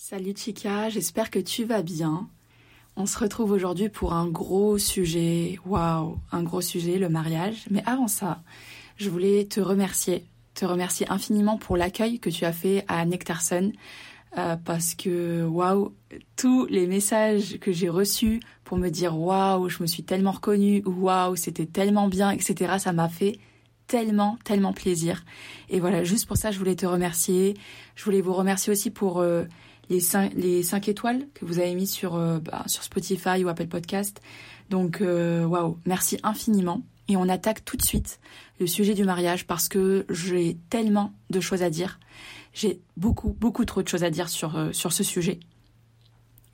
Salut Chica, j'espère que tu vas bien. On se retrouve aujourd'hui pour un gros sujet, waouh, un gros sujet, le mariage. Mais avant ça, je voulais te remercier, te remercier infiniment pour l'accueil que tu as fait à Nectarson. Euh, parce que waouh, tous les messages que j'ai reçus pour me dire waouh, je me suis tellement reconnue, waouh, c'était tellement bien, etc. Ça m'a fait tellement, tellement plaisir. Et voilà, juste pour ça, je voulais te remercier. Je voulais vous remercier aussi pour euh, les, cinq, les cinq étoiles que vous avez mis sur, euh, bah, sur Spotify ou Apple Podcast. Donc, waouh, merci infiniment. Et on attaque tout de suite le sujet du mariage parce que j'ai tellement de choses à dire. J'ai beaucoup, beaucoup trop de choses à dire sur, euh, sur ce sujet.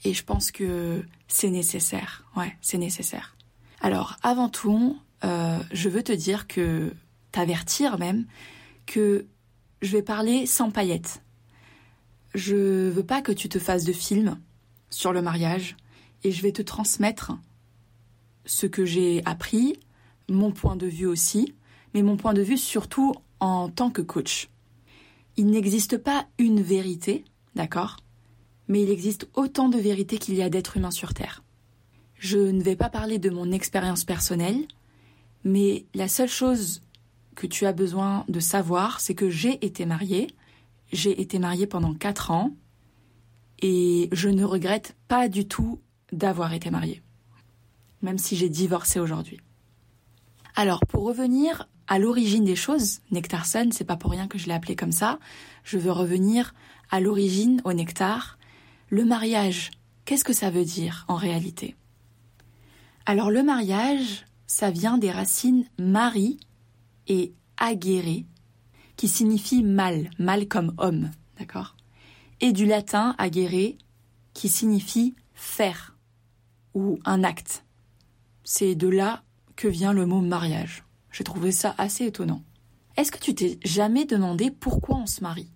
Et je pense que c'est nécessaire. Ouais, c'est nécessaire. Alors, avant tout, euh, je veux te dire que, t'avertir même, que je vais parler sans paillettes. Je veux pas que tu te fasses de film sur le mariage et je vais te transmettre ce que j'ai appris, mon point de vue aussi, mais mon point de vue surtout en tant que coach. Il n'existe pas une vérité, d'accord Mais il existe autant de vérités qu'il y a d'êtres humains sur Terre. Je ne vais pas parler de mon expérience personnelle, mais la seule chose que tu as besoin de savoir, c'est que j'ai été mariée. J'ai été mariée pendant quatre ans et je ne regrette pas du tout d'avoir été mariée, même si j'ai divorcé aujourd'hui. Alors, pour revenir à l'origine des choses, Nectarson, c'est pas pour rien que je l'ai appelé comme ça. Je veux revenir à l'origine, au nectar. Le mariage, qu'est-ce que ça veut dire en réalité? Alors le mariage, ça vient des racines mari et aguerre, qui signifie mâle, mâle comme homme, d'accord? Et du latin aguerre, qui signifie faire ou un acte. C'est de là que vient le mot mariage. J'ai trouvé ça assez étonnant. Est-ce que tu t'es jamais demandé pourquoi on se marie?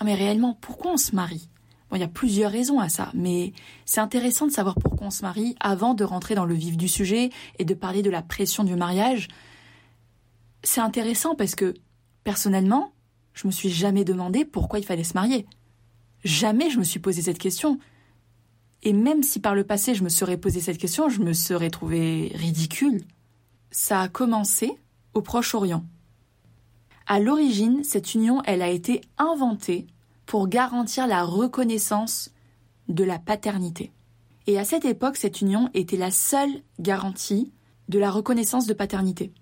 Non mais réellement, pourquoi on se marie? Bon, il y a plusieurs raisons à ça, mais c'est intéressant de savoir pourquoi on se marie avant de rentrer dans le vif du sujet et de parler de la pression du mariage. C'est intéressant parce que, personnellement, je me suis jamais demandé pourquoi il fallait se marier. Jamais je me suis posé cette question. Et même si par le passé je me serais posé cette question, je me serais trouvé ridicule. Ça a commencé au Proche-Orient. À l'origine, cette union, elle a été inventée pour garantir la reconnaissance de la paternité. Et à cette époque, cette union était la seule garantie de la reconnaissance de paternité.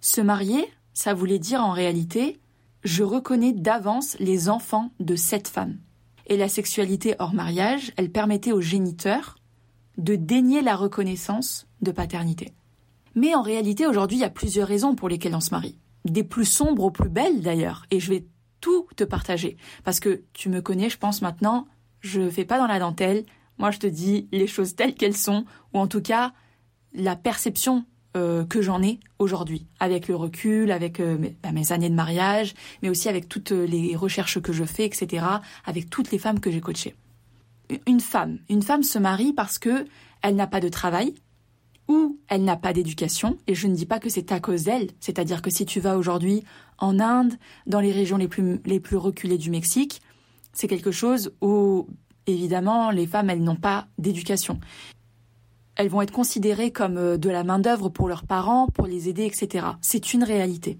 Se marier, ça voulait dire en réalité je reconnais d'avance les enfants de cette femme. Et la sexualité hors mariage, elle permettait aux géniteurs de dénier la reconnaissance de paternité. Mais en réalité, aujourd'hui, il y a plusieurs raisons pour lesquelles on se marie. Des plus sombres aux plus belles d'ailleurs. Et je vais tout te partager. Parce que tu me connais, je pense maintenant, je fais pas dans la dentelle. Moi, je te dis les choses telles qu'elles sont, ou en tout cas, la perception euh, que j'en ai aujourd'hui, avec le recul, avec euh, bah, mes, années de mariage, mais aussi avec toutes les recherches que je fais, etc., avec toutes les femmes que j'ai coachées. Une femme, une femme se marie parce que elle n'a pas de travail, ou elle n'a pas d'éducation, et je ne dis pas que c'est à cause d'elle, c'est-à-dire que si tu vas aujourd'hui en Inde, dans les régions les plus, les plus reculées du Mexique, c'est quelque chose où, évidemment, les femmes, elles n'ont pas d'éducation. Elles vont être considérées comme euh, de la main-d'œuvre pour leurs parents, pour les aider, etc. C'est une réalité.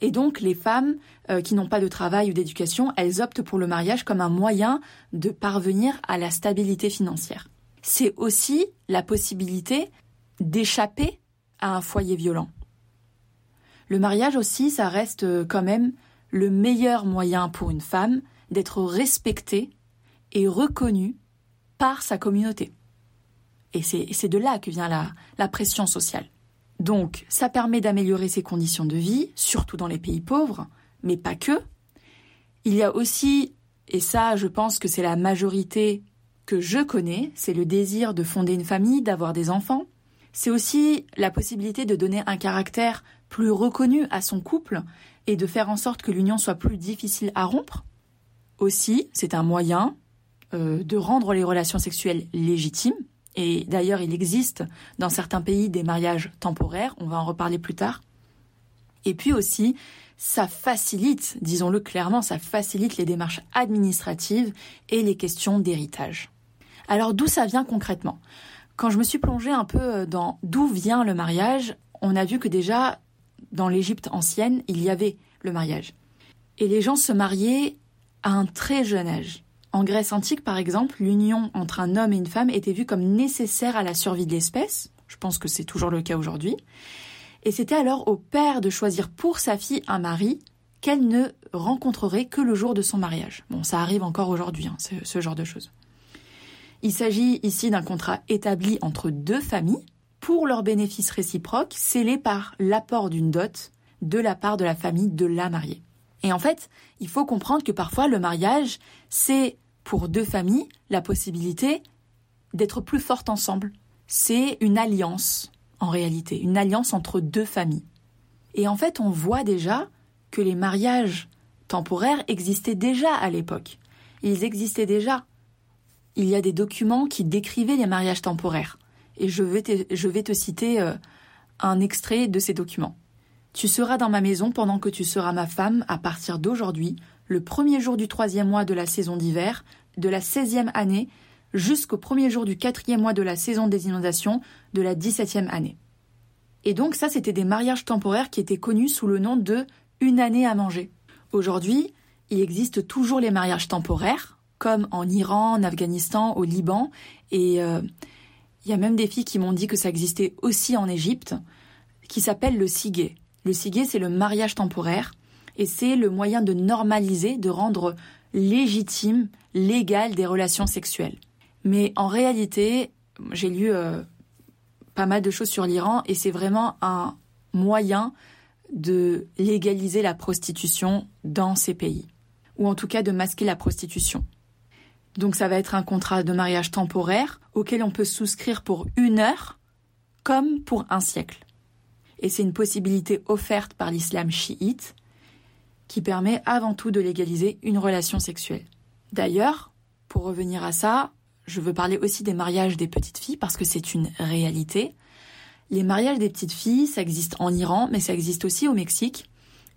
Et donc, les femmes euh, qui n'ont pas de travail ou d'éducation, elles optent pour le mariage comme un moyen de parvenir à la stabilité financière. C'est aussi la possibilité d'échapper à un foyer violent. Le mariage aussi, ça reste euh, quand même le meilleur moyen pour une femme d'être respectée et reconnue par sa communauté. Et c'est de là que vient la, pression sociale. Donc, ça permet d'améliorer ses conditions de vie, surtout dans les pays pauvres, mais pas que. Il y a aussi, et ça je pense que c'est la majorité que je connais, c'est le désir de fonder une famille, d'avoir des enfants, c'est aussi la possibilité de donner un caractère plus reconnu à son couple et de faire en sorte que l'union soit plus difficile à rompre. Aussi, c'est un moyen euh, de rendre les relations sexuelles légitimes. Et d'ailleurs, il existe dans certains pays des mariages temporaires, on va en reparler plus tard. Et puis aussi, ça facilite, disons-le clairement, ça facilite les démarches administratives et les questions d'héritage. Alors d'où ça vient concrètement? Quand je me suis plongée un peu dans d'où vient le mariage, on a vu que déjà dans l'Égypte ancienne, il y avait le mariage. Et les gens se mariaient à un très jeune âge. En Grèce antique, par exemple, l'union entre un homme et une femme était vue comme nécessaire à la survie de l'espèce. Je pense que c'est toujours le cas aujourd'hui. Et c'était alors au père de choisir pour sa fille un mari qu'elle ne rencontrerait que le jour de son mariage. Bon, ça arrive encore aujourd'hui, hein, ce genre de choses. Il s'agit ici d'un contrat établi entre deux familles pour leurs bénéfices réciproques, scellés par l'apport d'une dot de la part de la famille de la mariée. Et en fait, il faut comprendre que parfois le mariage, c'est pour deux familles la possibilité d'être plus fortes ensemble. C'est une alliance, en réalité, une alliance entre deux familles. Et en fait, on voit déjà que les mariages temporaires existaient déjà à l'époque. Ils existaient déjà. Il y a des documents qui décrivaient les mariages temporaires. Et je vais te, citer euh, un extrait de ces documents. Tu seras dans ma maison pendant que tu seras ma femme à partir d'aujourd'hui, le premier jour du troisième mois de la saison d'hiver, de la seizième année, jusqu'au premier jour du quatrième mois de la saison des inondations, de la dix-septième année. Et donc ça, c'était des mariages temporaires qui étaient connus sous le nom de une année à manger. Aujourd'hui, il existe toujours les mariages temporaires, comme en Iran, en Afghanistan, au Liban, et euh, il y a même des filles qui m'ont dit que ça existait aussi en Égypte, qui s'appelle le siguet. Le siguet, c'est le mariage temporaire et c'est le moyen de normaliser, de rendre légitime, légal des relations sexuelles. Mais en réalité, j'ai lu euh, pas mal de choses sur l'Iran et c'est vraiment un moyen de légaliser la prostitution dans ces pays, ou en tout cas de masquer la prostitution. Donc ça va être un contrat de mariage temporaire auquel on peut souscrire pour une heure comme pour un siècle et c'est une possibilité offerte par l'islam chiite qui permet avant tout de légaliser une relation sexuelle. D'ailleurs, pour revenir à ça, je veux parler aussi des mariages des petites filles parce que c'est une réalité. Les mariages des petites filles, ça existe en Iran, mais ça existe aussi au Mexique.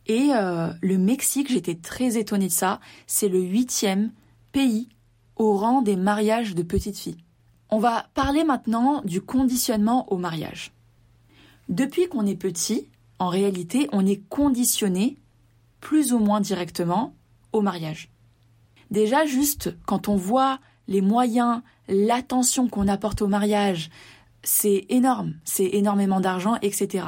Et euh, le Mexique, j'étais très étonnée de ça, c'est le huitième pays au rang des mariages de petites filles. On va parler maintenant du conditionnement au mariage. Depuis qu'on est petit, en réalité, on est conditionné, plus ou moins directement, au mariage. Déjà, juste quand on voit les moyens, l'attention qu'on apporte au mariage, c'est énorme, c'est énormément d'argent, etc.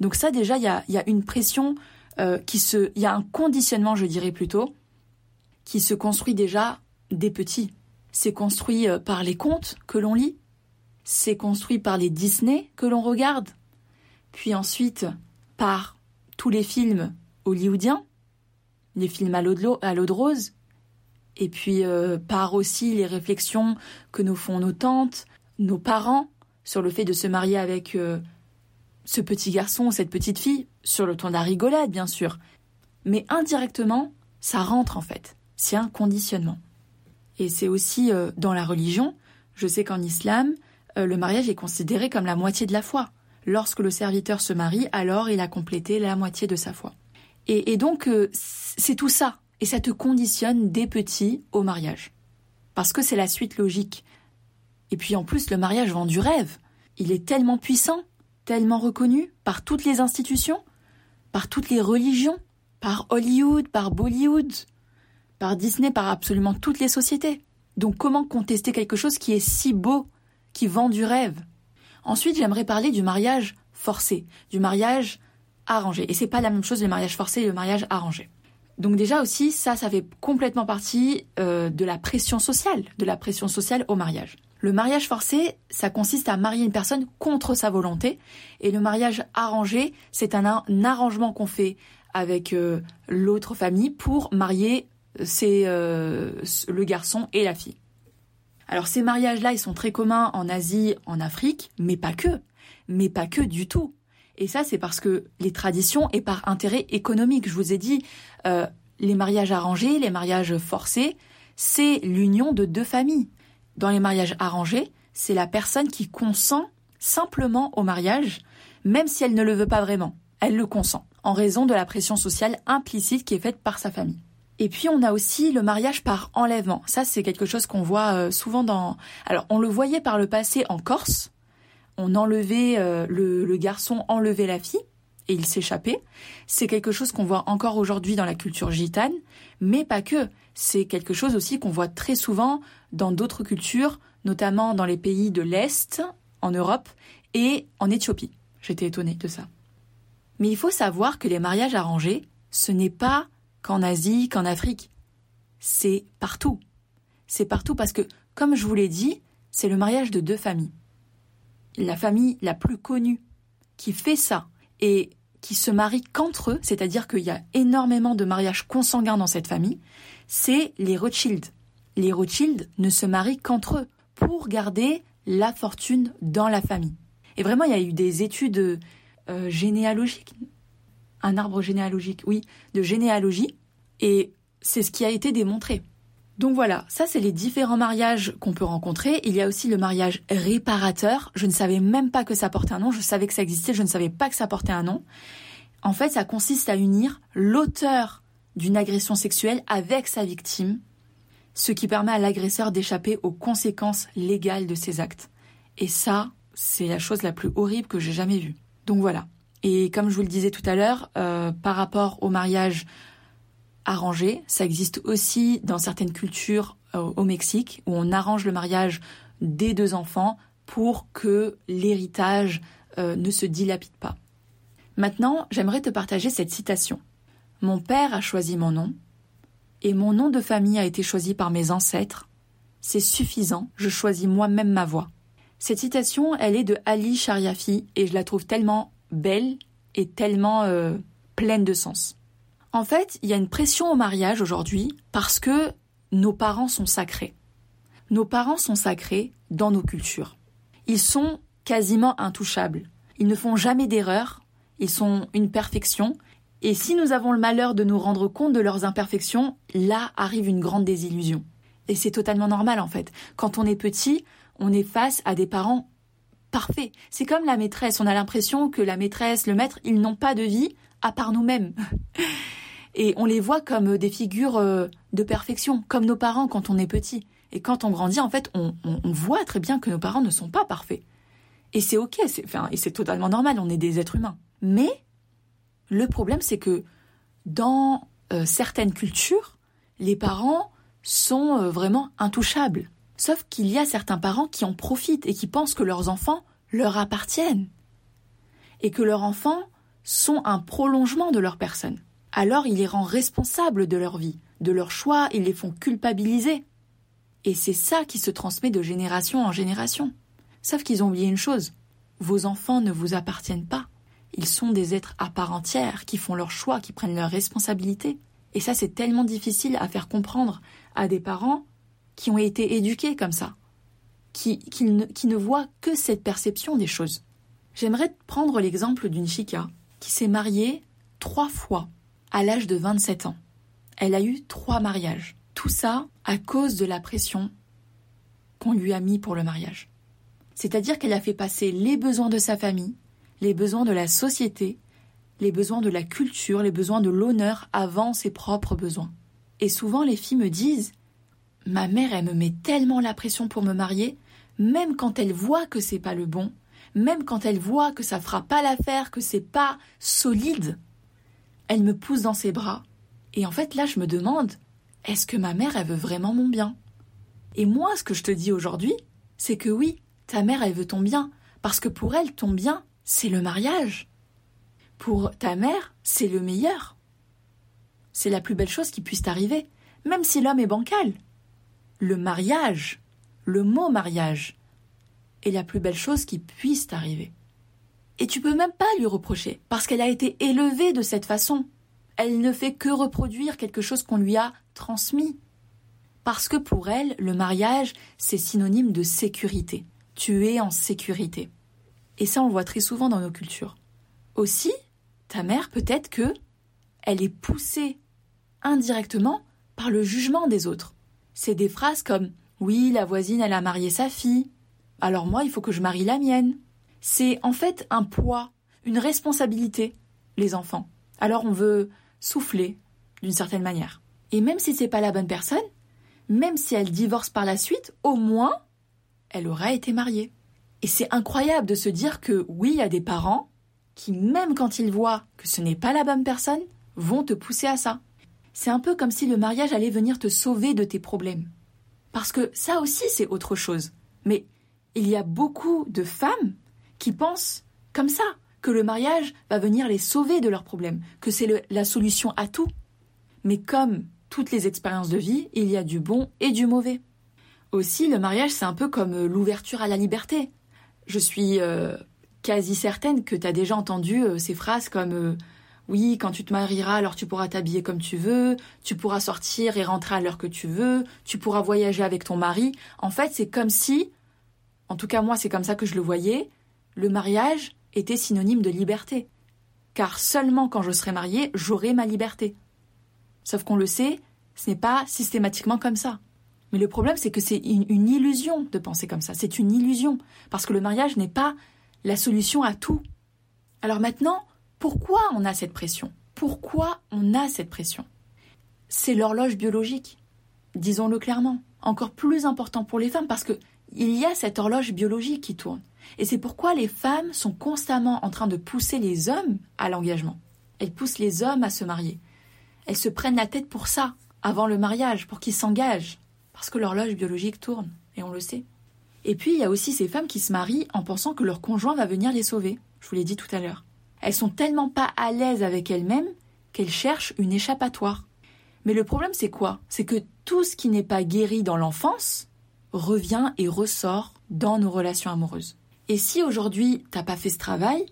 Donc ça, déjà, il y a, une pression euh, qui se... Il y a un conditionnement, je dirais plutôt, qui se construit déjà des petits. C'est construit euh, par les contes que l'on lit, c'est construit par les Disney que l'on regarde, puis ensuite par tous les films hollywoodiens, les films à l'eau de rose, et puis euh, par aussi les réflexions que nous font nos tantes, nos parents sur le fait de se marier avec euh, ce petit garçon ou cette petite fille, sur le ton de la rigolade bien sûr. Mais indirectement, ça rentre en fait. C'est un conditionnement. Et c'est aussi euh, dans la religion. Je sais qu'en islam, le mariage est considéré comme la moitié de la foi. Lorsque le serviteur se marie, alors il a complété la moitié de sa foi. Et, donc, euh, c'est tout ça. Et ça te conditionne des petits au mariage. Parce que c'est la suite logique. Et puis en plus, le mariage vend du rêve. Il est tellement puissant, tellement reconnu par toutes les institutions, par toutes les religions, par Hollywood, par Bollywood, par Disney, par absolument toutes les sociétés. Donc comment contester quelque chose qui est si beau, qui vend du rêve? Ensuite, j'aimerais parler du mariage forcé, du mariage arrangé. Et c'est pas la même chose le mariage forcé et le mariage arrangé. Donc déjà aussi, ça, ça fait complètement partie euh, de la pression sociale, de la pression sociale au mariage. Le mariage forcé, ça consiste à marier une personne contre sa volonté, et le mariage arrangé, c'est un, arrangement qu'on fait avec euh, l'autre famille pour marier euh, le garçon et la fille. Alors ces mariages-là, ils sont très communs en Asie, en Afrique, mais pas que. Mais pas que du tout. Et ça, c'est parce que les traditions et par intérêt économique. Je vous ai dit, euh, les mariages arrangés, les mariages forcés, c'est l'union de deux familles. Dans les mariages arrangés, c'est la personne qui consent simplement au mariage, même si elle ne le veut pas vraiment. Elle le consent, en raison de la pression sociale implicite qui est faite par sa famille. Et puis on a aussi le mariage par enlèvement. Ça c'est quelque chose qu'on voit euh, souvent dans... Alors on le voyait par le passé en Corse. On enlevait euh, le, le garçon enlevait la fille et il s'échappait. C'est quelque chose qu'on voit encore aujourd'hui dans la culture gitane, mais pas que. C'est quelque chose aussi qu'on voit très souvent dans d'autres cultures, notamment dans les pays de l'Est, en Europe et en Éthiopie. J'étais étonnée de ça. Mais il faut savoir que les mariages arrangés, ce n'est pas qu'en Asie, qu'en Afrique. C'est partout. C'est partout parce que, comme je vous l'ai dit, c'est le mariage de deux familles. La famille la plus connue qui fait ça et qui se marie qu'entre eux, c'est-à-dire qu'il y a énormément de mariages consanguins dans cette famille, c'est les Rothschild. Les Rothschild ne se marient qu'entre eux pour garder la fortune dans la famille. Et vraiment, il y a eu des études euh, généalogiques, un arbre généalogique, oui, de généalogie, et c'est ce qui a été démontré. Donc voilà, ça c'est les différents mariages qu'on peut rencontrer. Il y a aussi le mariage réparateur. Je ne savais même pas que ça portait un nom, je savais que ça existait, je ne savais pas que ça portait un nom. En fait, ça consiste à unir l'auteur d'une agression sexuelle avec sa victime, ce qui permet à l'agresseur d'échapper aux conséquences légales de ses actes. Et ça, c'est la chose la plus horrible que j'ai jamais vue. Donc voilà. Et comme je vous le disais tout à l'heure, euh, par rapport au mariage arrangé, ça existe aussi dans certaines cultures euh, au Mexique où on arrange le mariage des deux enfants pour que l'héritage euh, ne se dilapide pas. Maintenant, j'aimerais te partager cette citation. Mon père a choisi mon nom, et mon nom de famille a été choisi par mes ancêtres. C'est suffisant, je choisis moi-même ma voie. Cette citation, elle est de Ali Shariafi et je la trouve tellement belle et tellement euh, pleine de sens. En fait, il y a une pression au mariage aujourd'hui parce que nos parents sont sacrés. Nos parents sont sacrés dans nos cultures. Ils sont quasiment intouchables. Ils ne font jamais d'erreur. Ils sont une perfection. Et si nous avons le malheur de nous rendre compte de leurs imperfections, là arrive une grande désillusion. Et c'est totalement normal en fait. Quand on est petit, on est face à des parents parfaits. C'est comme la maîtresse. On a l'impression que la maîtresse, le maître, ils n'ont pas de vie à part nous-mêmes. Et on les voit comme des figures euh, de perfection, comme nos parents quand on est petit. Et quand on grandit, en fait, on, voit très bien que nos parents ne sont pas parfaits. Et c'est ok, enfin, et c'est totalement normal, on est des êtres humains. Mais le problème, c'est que dans euh, certaines cultures, les parents sont euh, vraiment intouchables. Sauf qu'il y a certains parents qui en profitent et qui pensent que leurs enfants leur appartiennent. Et que leurs enfants sont un prolongement de leur personne. Alors il les rend responsables de leur vie, de leurs choix, ils les font culpabiliser. Et c'est ça qui se transmet de génération en génération. Sauf qu'ils ont oublié une chose. Vos enfants ne vous appartiennent pas. Ils sont des êtres à part entière, qui font leurs choix, qui prennent leurs responsabilités. Et ça, c'est tellement difficile à faire comprendre à des parents qui ont été éduqués comme ça, qui, ne, qui ne voient que cette perception des choses. J'aimerais prendre l'exemple d'une chica qui s'est mariée trois fois à l'âge de 27 ans. Elle a eu trois mariages. Tout ça à cause de la pression qu'on lui a mis pour le mariage. C'est-à-dire qu'elle a fait passer les besoins de sa famille, les besoins de la société, les besoins de la culture, les besoins de l'honneur avant ses propres besoins. Et souvent les filles me disent Ma mère, elle me met tellement la pression pour me marier, même quand elle voit que c'est pas le bon, même quand elle voit que ça fera pas l'affaire, que c'est pas solide, elle me pousse dans ses bras. Et en fait, là, je me demande est-ce que ma mère, elle veut vraiment mon bien? Et moi, ce que je te dis aujourd'hui, c'est que oui, ta mère, elle veut ton bien, parce que pour elle, ton bien, c'est le mariage. Pour ta mère, c'est le meilleur. C'est la plus belle chose qui puisse t'arriver, même si l'homme est bancal le mariage, le mot mariage, est la plus belle chose qui puisse t'arriver. Et tu peux même pas lui reprocher, parce qu'elle a été élevée de cette façon. Elle ne fait que reproduire quelque chose qu'on lui a transmis. Parce que pour elle, le mariage, c'est synonyme de sécurité. Tu es en sécurité. Et ça, on le voit très souvent dans nos cultures. Aussi, ta mère, peut-être que elle est poussée indirectement par le jugement des autres. C'est des phrases comme Oui, la voisine, elle a marié sa fille. Alors moi, il faut que je marie la mienne. C'est en fait un poids, une responsabilité les enfants. Alors on veut souffler d'une certaine manière. Et même si c'est pas la bonne personne, même si elle divorce par la suite, au moins elle aura été mariée. Et c'est incroyable de se dire que oui, il y a des parents qui, même quand ils voient que ce n'est pas la bonne personne, vont te pousser à ça. C'est un peu comme si le mariage allait venir te sauver de tes problèmes. Parce que ça aussi, c'est autre chose. Mais il y a beaucoup de femmes qui pensent comme ça, que le mariage va venir les sauver de leurs problèmes, que c'est la solution à tout. Mais comme toutes les expériences de vie, il y a du bon et du mauvais. Aussi, le mariage, c'est un peu comme euh, l'ouverture à la liberté. Je suis euh, quasi certaine que tu as déjà entendu euh, ces phrases comme oui, quand tu te marieras, alors tu pourras t'habiller comme tu veux, tu pourras sortir et rentrer à l'heure que tu veux, tu pourras voyager avec ton mari. En fait, c'est comme si, en tout cas moi c'est comme ça que je le voyais, le mariage était synonyme de liberté. Car seulement quand je serai mariée, j'aurai ma liberté. Sauf qu'on le sait, ce n'est pas systématiquement comme ça. Mais le problème, c'est que c'est une, une, illusion de penser comme ça. C'est une illusion. Parce que le mariage n'est pas la solution à tout. Alors maintenant, pourquoi on a cette pression? Pourquoi on a cette pression? C'est l'horloge biologique. Disons-le clairement. Encore plus important pour les femmes parce que il y a cette horloge biologique qui tourne. Et c'est pourquoi les femmes sont constamment en train de pousser les hommes à l'engagement. Elles poussent les hommes à se marier. Elles se prennent la tête pour ça, avant le mariage, pour qu'ils s'engagent. Parce que l'horloge biologique tourne, et on le sait. Et puis, il y a aussi ces femmes qui se marient en pensant que leur conjoint va venir les sauver. Je vous l'ai dit tout à l'heure. Elles sont tellement pas à l'aise avec elles-mêmes qu'elles cherchent une échappatoire. Mais le problème, c'est quoi? C'est que tout ce qui n'est pas guéri dans l'enfance revient et ressort dans nos relations amoureuses. Et si aujourd'hui t'as pas fait ce travail,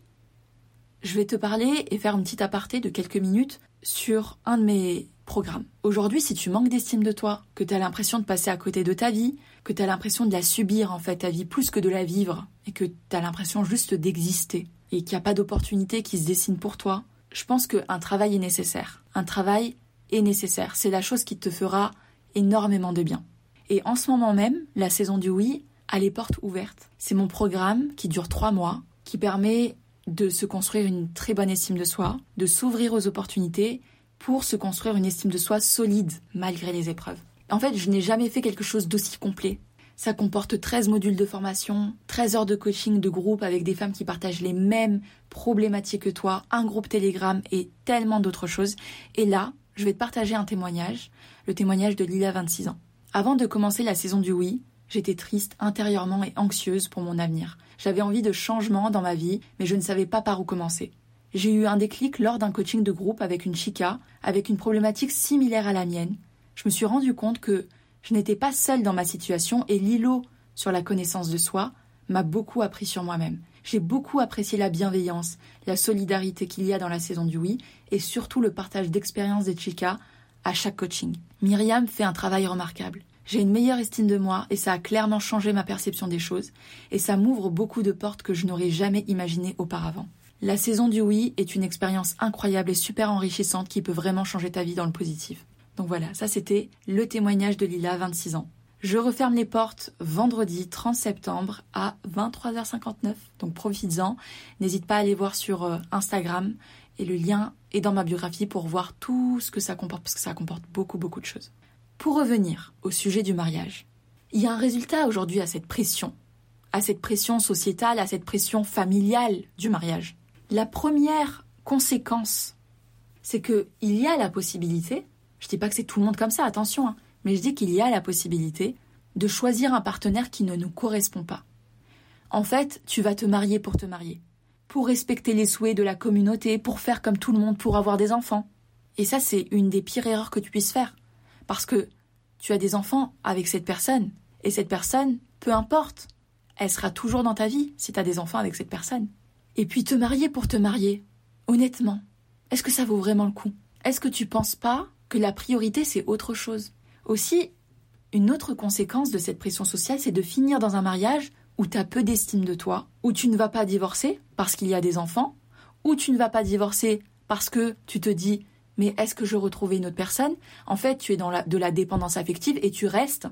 je vais te parler et faire une petite aparté de quelques minutes sur un de mes programmes. Aujourd'hui, si tu manques d'estime de toi, que tu as l'impression de passer à côté de ta vie, que tu as l'impression de la subir en fait, ta vie plus que de la vivre, et que tu as l'impression juste d'exister, et qu'il n'y a pas d'opportunité qui se dessine pour toi, je pense qu'un travail est nécessaire. Un travail est nécessaire. C'est la chose qui te fera énormément de bien. Et en ce moment même, la saison du oui a les portes ouvertes. C'est mon programme qui dure trois mois, qui permet de se construire une très bonne estime de soi, de s'ouvrir aux opportunités pour se construire une estime de soi solide malgré les épreuves. En fait, je n'ai jamais fait quelque chose d'aussi complet. Ça comporte 13 modules de formation, 13 heures de coaching de groupe avec des femmes qui partagent les mêmes problématiques que toi, un groupe Telegram et tellement d'autres choses. Et là, je vais te partager un témoignage, le témoignage de Lila 26 ans. Avant de commencer la saison du oui, j'étais triste intérieurement et anxieuse pour mon avenir. J'avais envie de changement dans ma vie, mais je ne savais pas par où commencer. J'ai eu un déclic lors d'un coaching de groupe avec une chica, avec une problématique similaire à la mienne. Je me suis rendu compte que je n'étais pas seule dans ma situation et l'îlot sur la connaissance de soi m'a beaucoup appris sur moi-même. J'ai beaucoup apprécié la bienveillance, la solidarité qu'il y a dans la saison du oui et surtout le partage d'expériences des chicas à chaque coaching. Myriam fait un travail remarquable. J'ai une meilleure estime de moi et ça a clairement changé ma perception des choses et ça m'ouvre beaucoup de portes que je n'aurais jamais imaginées auparavant. La saison du oui est une expérience incroyable et super enrichissante qui peut vraiment changer ta vie dans le positif. Donc voilà, ça c'était le témoignage de Lila, 26 ans. Je referme les portes vendredi 30 septembre à 23h59. Donc profites-en. N'hésite pas à aller voir sur euh, Instagram et le lien est dans ma biographie pour voir tout ce que ça comporte parce que ça comporte beaucoup beaucoup de choses. Pour revenir au sujet du mariage, il y a un résultat aujourd'hui à cette pression, à cette pression sociétale, à cette pression familiale du mariage. La première conséquence, c'est que il y a la possibilité je dis pas que c'est tout le monde comme ça, attention, hein. mais je dis qu'il y a la possibilité de choisir un partenaire qui ne nous correspond pas. En fait, tu vas te marier pour te marier, pour respecter les souhaits de la communauté, pour faire comme tout le monde, pour avoir des enfants. Et ça, c'est une des pires erreurs que tu puisses faire. Parce que tu as des enfants avec cette personne, et cette personne, peu importe, elle sera toujours dans ta vie si tu as des enfants avec cette personne. Et puis te marier pour te marier, honnêtement, est-ce que ça vaut vraiment le coup? Est-ce que tu penses pas que la priorité, c'est autre chose? Aussi, une autre conséquence de cette pression sociale, c'est de finir dans un mariage où tu as peu d'estime de toi, où tu ne vas pas divorcer parce qu'il y a des enfants, où tu ne vas pas divorcer parce que tu te dis mais est-ce que je retrouvais une autre personne? En fait, tu es dans de la dépendance affective et tu restes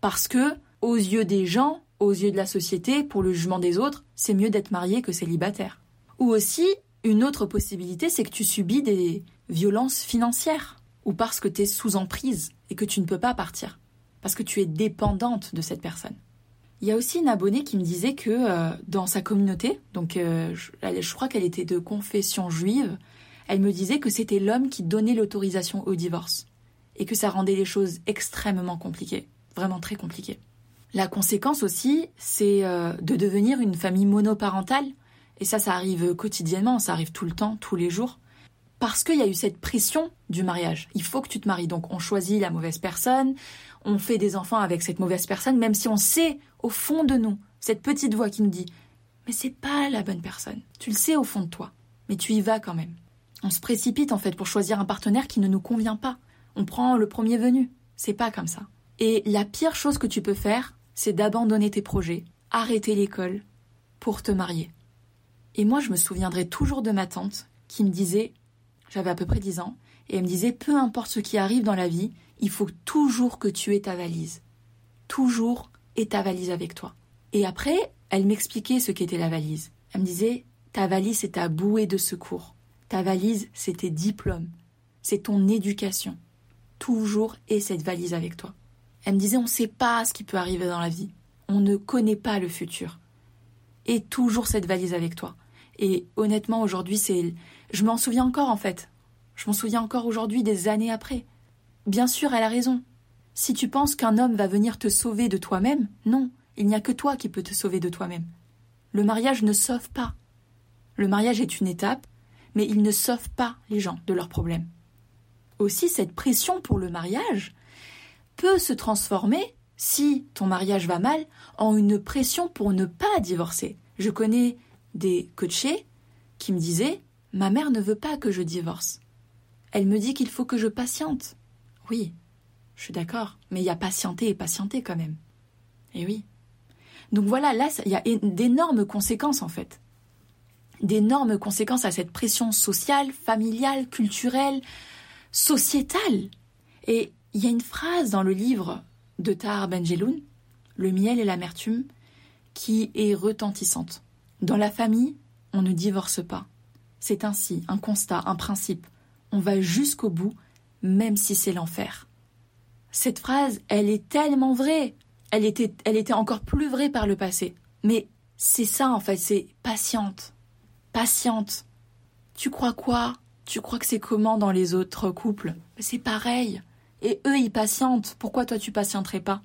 parce que, aux yeux des gens, aux yeux de la société, pour le jugement des autres, c'est mieux d'être marié que célibataire. Ou aussi, Une autre possibilité, c'est que tu subis des violences financières ou parce que tu es sous emprise et que tu ne peux pas partir, parce que tu es dépendante de cette personne. Il y a aussi une abonnée qui me disait que euh, dans sa communauté, donc euh, je, je, crois qu'elle était de confession juive, elle me disait que c'était l'homme qui donnait l'autorisation au divorce et que ça rendait les choses extrêmement compliquées, vraiment très compliquées. La conséquence aussi, c'est euh, de devenir une famille monoparentale, et ça, ça arrive quotidiennement, ça arrive tout le temps, tous les jours, parce qu'il y a eu cette pression du mariage. Il faut que tu te maries, donc on choisit la mauvaise personne, on fait des enfants avec cette mauvaise personne, même si on sait au fond de nous, cette petite voix qui nous dit Mais c'est pas la bonne personne. Tu le sais au fond de toi, mais tu y vas quand même. On se précipite en fait pour choisir un partenaire qui ne nous convient pas. On prend le premier venu. C'est pas comme ça. Et la pire chose que tu peux faire, c'est d'abandonner tes projets, arrêter l'école pour te marier. Et moi, je me souviendrai toujours de ma tante qui me disait, j'avais à peu près 10 ans, et elle me disait, peu importe ce qui arrive dans la vie, il faut toujours que tu aies ta valise. Toujours aies ta valise avec toi. Et après, elle m'expliquait ce qu'était la valise. Elle me disait, ta valise, c'est ta bouée de secours. Ta valise, c'est tes diplômes. C'est ton éducation. Toujours aie cette valise avec toi. Elle me disait, on ne sait pas ce qui peut arriver dans la vie. On ne connaît pas le futur. Et toujours cette valise avec toi. Et honnêtement, aujourd'hui, c'est. Je m'en souviens encore, en fait. Je m'en souviens encore aujourd'hui, des années après. Bien sûr, elle a raison. Si tu penses qu'un homme va venir te sauver de toi-même, non, il n'y a que toi qui peux te sauver de toi-même. Le mariage ne sauve pas. Le mariage est une étape, mais il ne sauve pas les gens de leurs problèmes. Aussi, cette pression pour le mariage peut se transformer, si ton mariage va mal, en une pression pour ne pas divorcer. Je connais des coachés qui me disaient Ma mère ne veut pas que je divorce. Elle me dit qu'il faut que je patiente. Oui, je suis d'accord, mais il y a patienter et patienter quand même. Et oui. Donc voilà, là, il y a d'énormes conséquences en fait. D'énormes conséquences à cette pression sociale, familiale, culturelle, sociétale. Et il y a une phrase dans le livre de Tahar Benjeloun, Le miel et l'amertume, qui est retentissante. Dans la famille, on ne divorce pas. C'est ainsi, un constat, un principe. On va jusqu'au bout même si c'est l'enfer. Cette phrase, elle est tellement vraie. Elle était, elle était encore plus vraie par le passé. Mais c'est ça, en fait, c'est patiente. Patiente. Tu crois quoi? Tu crois que c'est comment dans les autres couples? C'est pareil. Et eux, ils patientent. Pourquoi toi, tu patienterais pas?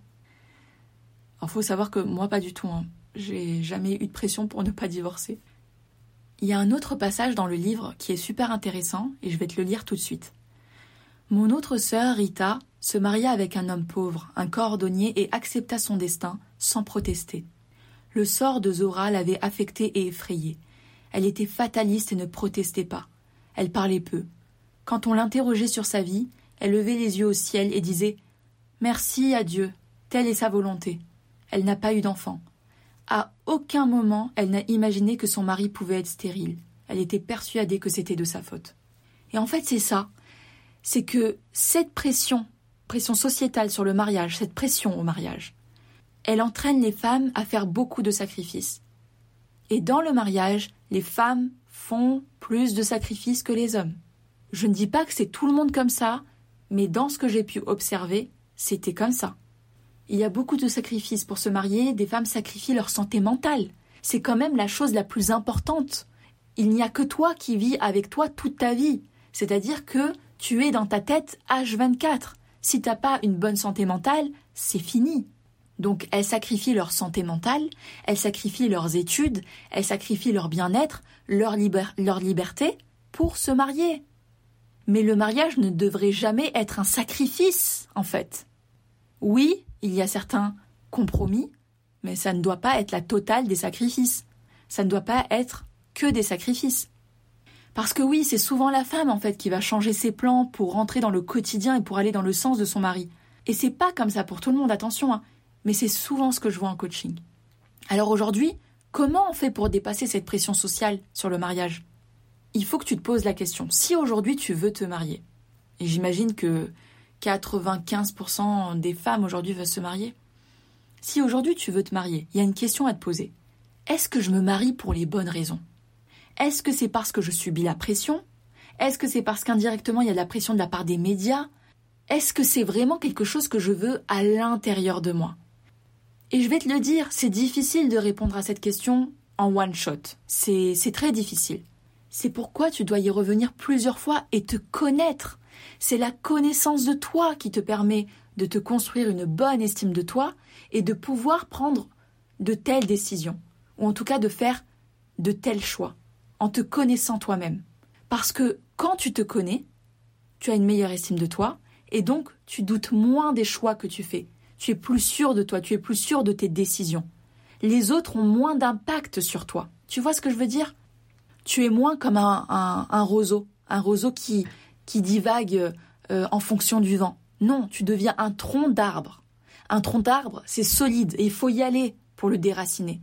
Il faut savoir que moi, pas du tout. Hein. J'ai jamais eu de pression pour ne pas divorcer. Il y a un autre passage dans le livre qui est super intéressant et je vais te le lire tout de suite. Mon autre sœur, Rita, se maria avec un homme pauvre, un cordonnier, et accepta son destin sans protester. Le sort de Zora l'avait affectée et effrayée. Elle était fataliste et ne protestait pas. Elle parlait peu. Quand on l'interrogeait sur sa vie, elle levait les yeux au ciel et disait Merci à Dieu, telle est sa volonté. Elle n'a pas eu d'enfant. À aucun moment elle n'a imaginé que son mari pouvait être stérile. Elle était persuadée que c'était de sa faute. Et en fait, c'est ça c'est que cette pression, pression sociétale sur le mariage, cette pression au mariage, elle entraîne les femmes à faire beaucoup de sacrifices. Et dans le mariage, les femmes font plus de sacrifices que les hommes. Je ne dis pas que c'est tout le monde comme ça, mais dans ce que j'ai pu observer, c'était comme ça. Il y a beaucoup de sacrifices pour se marier, des femmes sacrifient leur santé mentale. C'est quand même la chose la plus importante. Il n'y a que toi qui vis avec toi toute ta vie. C'est-à-dire que tu es dans ta tête H24. Si t'as pas une bonne santé mentale, c'est fini. Donc elles sacrifient leur santé mentale, elles sacrifient leurs études, elles sacrifient leur bien-être, leur, leur liberté pour se marier. Mais le mariage ne devrait jamais être un sacrifice, en fait. Oui, il y a certains compromis, mais ça ne doit pas être la totale des sacrifices. Ça ne doit pas être que des sacrifices. Parce que oui, c'est souvent la femme en fait qui va changer ses plans pour rentrer dans le quotidien et pour aller dans le sens de son mari. Et c'est pas comme ça pour tout le monde, attention, hein. mais c'est souvent ce que je vois en coaching. Alors aujourd'hui, comment on fait pour dépasser cette pression sociale sur le mariage? Il faut que tu te poses la question. Si aujourd'hui tu veux te marier, et j'imagine que 95% des femmes aujourd'hui veulent se marier, si aujourd'hui tu veux te marier, il y a une question à te poser. Est-ce que je me marie pour les bonnes raisons? Est-ce que c'est parce que je subis la pression? Est-ce que c'est parce qu'indirectement il y a de la pression de la part des médias? Est-ce que c'est vraiment quelque chose que je veux à l'intérieur de moi? Et je vais te le dire, c'est difficile de répondre à cette question en one shot. C'est très difficile. C'est pourquoi tu dois y revenir plusieurs fois et te connaître. C'est la connaissance de toi qui te permet de te construire une bonne estime de toi et de pouvoir prendre de telles décisions, ou en tout cas de faire de tels choix, en te connaissant toi-même. Parce que quand tu te connais, tu as une meilleure estime de toi, et donc tu doutes moins des choix que tu fais. Tu es plus sûr de toi, tu es plus sûr de tes décisions. Les autres ont moins d'impact sur toi. Tu vois ce que je veux dire? Tu es moins comme un, roseau, un roseau qui, qui divague euh, en fonction du vent. Non, tu deviens un tronc d'arbre. Un tronc d'arbre, c'est solide et il faut y aller pour le déraciner.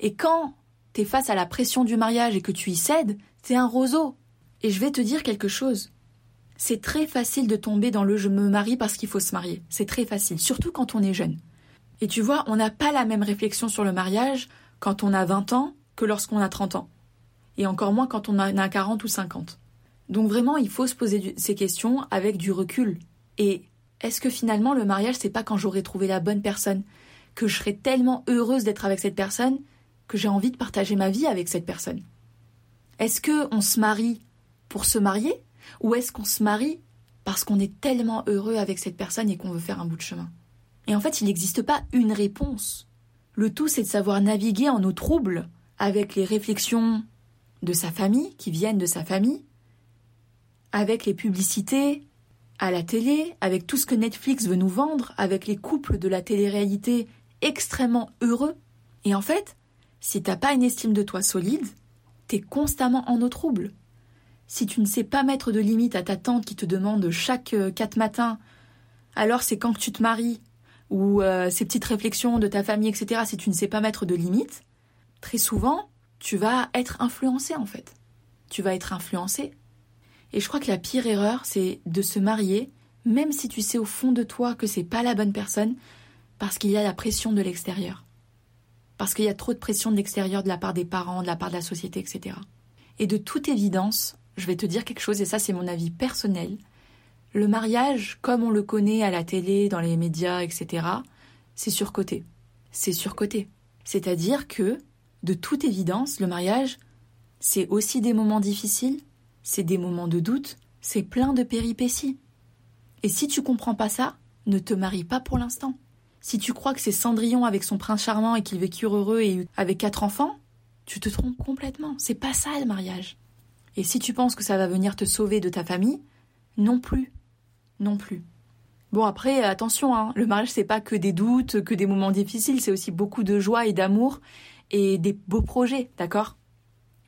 Et quand tu es face à la pression du mariage et que tu y cèdes, c'est un roseau. Et je vais te dire quelque chose. C'est très facile de tomber dans le je me marie parce qu'il faut se marier. C'est très facile, surtout quand on est jeune. Et tu vois, on n'a pas la même réflexion sur le mariage quand on a 20 ans que lorsqu'on a 30 ans. Et encore moins quand on a 40 ou 50. Donc vraiment, il faut se poser ces questions avec du recul. Et est-ce que finalement le mariage c'est pas quand j'aurai trouvé la bonne personne? Que je serai tellement heureuse d'être avec cette personne que j'ai envie de partager ma vie avec cette personne Est-ce que on se marie pour se marier? Ou est-ce qu'on se marie parce qu'on est tellement heureux avec cette personne et qu'on veut faire un bout de chemin? Et en fait, il n'existe pas une réponse. Le tout c'est de savoir naviguer en eau trouble avec les réflexions de sa famille qui viennent de sa famille, avec les publicités, à la télé, avec tout ce que Netflix veut nous vendre, avec les couples de la télé-réalité extrêmement heureux. Et en fait, si t'as pas une estime de toi solide, t'es constamment en eau trouble. Si tu ne sais pas mettre de limite à ta tante qui te demande chaque euh, quatre matins, alors c'est quand que tu te maries, ou euh, ces petites réflexions de ta famille, etc., si tu ne sais pas mettre de limite, très souvent, tu vas être influencé en fait. Tu vas être influencé et je crois que la pire erreur, c'est de se marier, même si tu sais au fond de toi que c'est pas la bonne personne, parce qu'il y a la pression de l'extérieur. Parce qu'il y a trop de pression de l'extérieur de la part des parents, de la part de la société, etc. Et de toute évidence, je vais te dire quelque chose, et ça c'est mon avis personnel, le mariage, comme on le connaît à la télé, dans les médias, etc., c'est surcoté. C'est surcoté. C'est-à-dire que, de toute évidence, le mariage, c'est aussi des moments difficiles, c'est des moments de doute, c'est plein de péripéties. Et si tu comprends pas ça, ne te marie pas pour l'instant. Si tu crois que c'est Cendrillon avec son prince charmant et qu'ils vécurent heureux et avec quatre enfants, tu te trompes complètement. C'est pas ça le mariage. Et si tu penses que ça va venir te sauver de ta famille, non plus. Non plus. Bon après, attention, hein, le mariage c'est pas que des doutes, que des moments difficiles, c'est aussi beaucoup de joie et d'amour et des beaux projets, d'accord?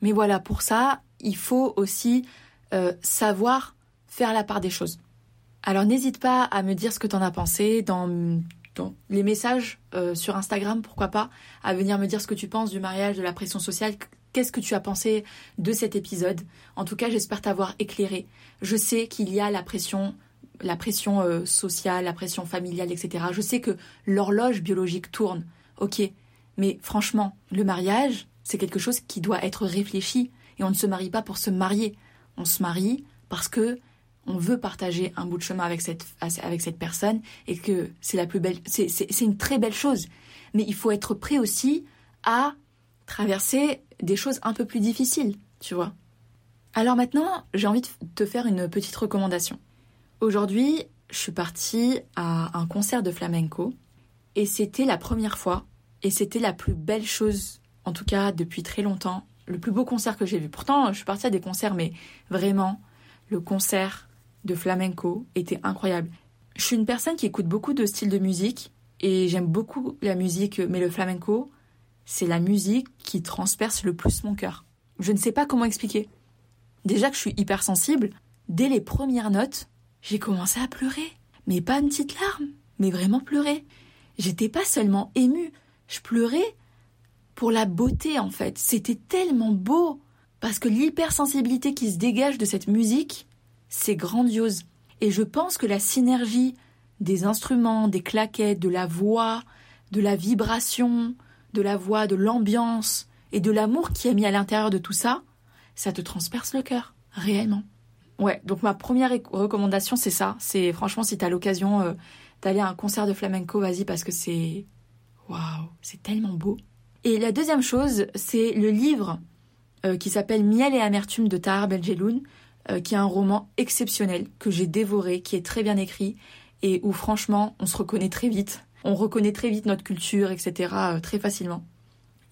Mais voilà, pour ça, il faut aussi euh, savoir faire la part des choses. Alors n'hésite pas à me dire ce que tu en as pensé dans, les messages euh, sur Instagram, pourquoi pas, à venir me dire ce que tu penses du mariage, de la pression sociale, qu'est-ce que tu as pensé de cet épisode. En tout cas, j'espère t'avoir éclairé. Je sais qu'il y a la pression, la pression euh, sociale, la pression familiale, etc. Je sais que l'horloge biologique tourne, ok, mais franchement, le mariage, c'est quelque chose qui doit être réfléchi. Et on ne se marie pas pour se marier. On se marie parce que on veut partager un bout de chemin avec cette, avec cette personne et que c'est la plus belle, c'est une très belle chose. Mais il faut être prêt aussi à traverser des choses un peu plus difficiles, tu vois. Alors maintenant, j'ai envie de te faire une petite recommandation. Aujourd'hui, je suis partie à un concert de flamenco et c'était la première fois et c'était la plus belle chose, en tout cas depuis très longtemps, le plus beau concert que j'ai vu. Pourtant, je suis partie à des concerts, mais vraiment, le concert de flamenco était incroyable. Je suis une personne qui écoute beaucoup de styles de musique et j'aime beaucoup la musique, mais le flamenco, c'est la musique qui transperce le plus mon cœur. Je ne sais pas comment expliquer. Déjà que je suis hypersensible, dès les premières notes, j'ai commencé à pleurer. Mais pas une petite larme, mais vraiment pleurer. J'étais pas seulement émue, je pleurais pour la beauté en fait. C'était tellement beau parce que l'hypersensibilité qui se dégage de cette musique, c'est grandiose. Et je pense que la synergie des instruments, des claquettes, de la voix, de la vibration, de la voix, de l'ambiance et de l'amour qui est mis à l'intérieur de tout ça, ça te transperce le cœur, réellement. Ouais, donc ma première recommandation, c'est ça. C'est franchement, si tu as l'occasion euh, d'aller à un concert de flamenco, vas-y, parce que c'est. Waouh, c'est tellement beau. Et la deuxième chose, c'est le livre euh, qui s'appelle Miel et amertume de Tahar Belgeloun, euh, qui est un roman exceptionnel que j'ai dévoré, qui est très bien écrit et où franchement, on se reconnaît très vite. On reconnaît très vite notre culture, etc. très facilement.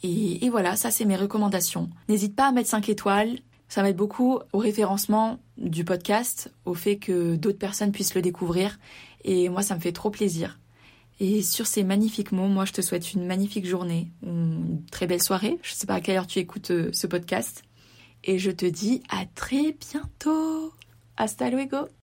Et, et, voilà, ça c'est mes recommandations. N'hésite pas à mettre 5 étoiles, ça m'aide beaucoup au référencement du podcast, au fait que d'autres personnes puissent le découvrir. Et moi, ça me fait trop plaisir. Et sur ces magnifiques mots, moi, je te souhaite une magnifique journée, une très belle soirée. Je ne sais pas à quelle heure tu écoutes euh, ce podcast. Et je te dis à très bientôt. Hasta luego.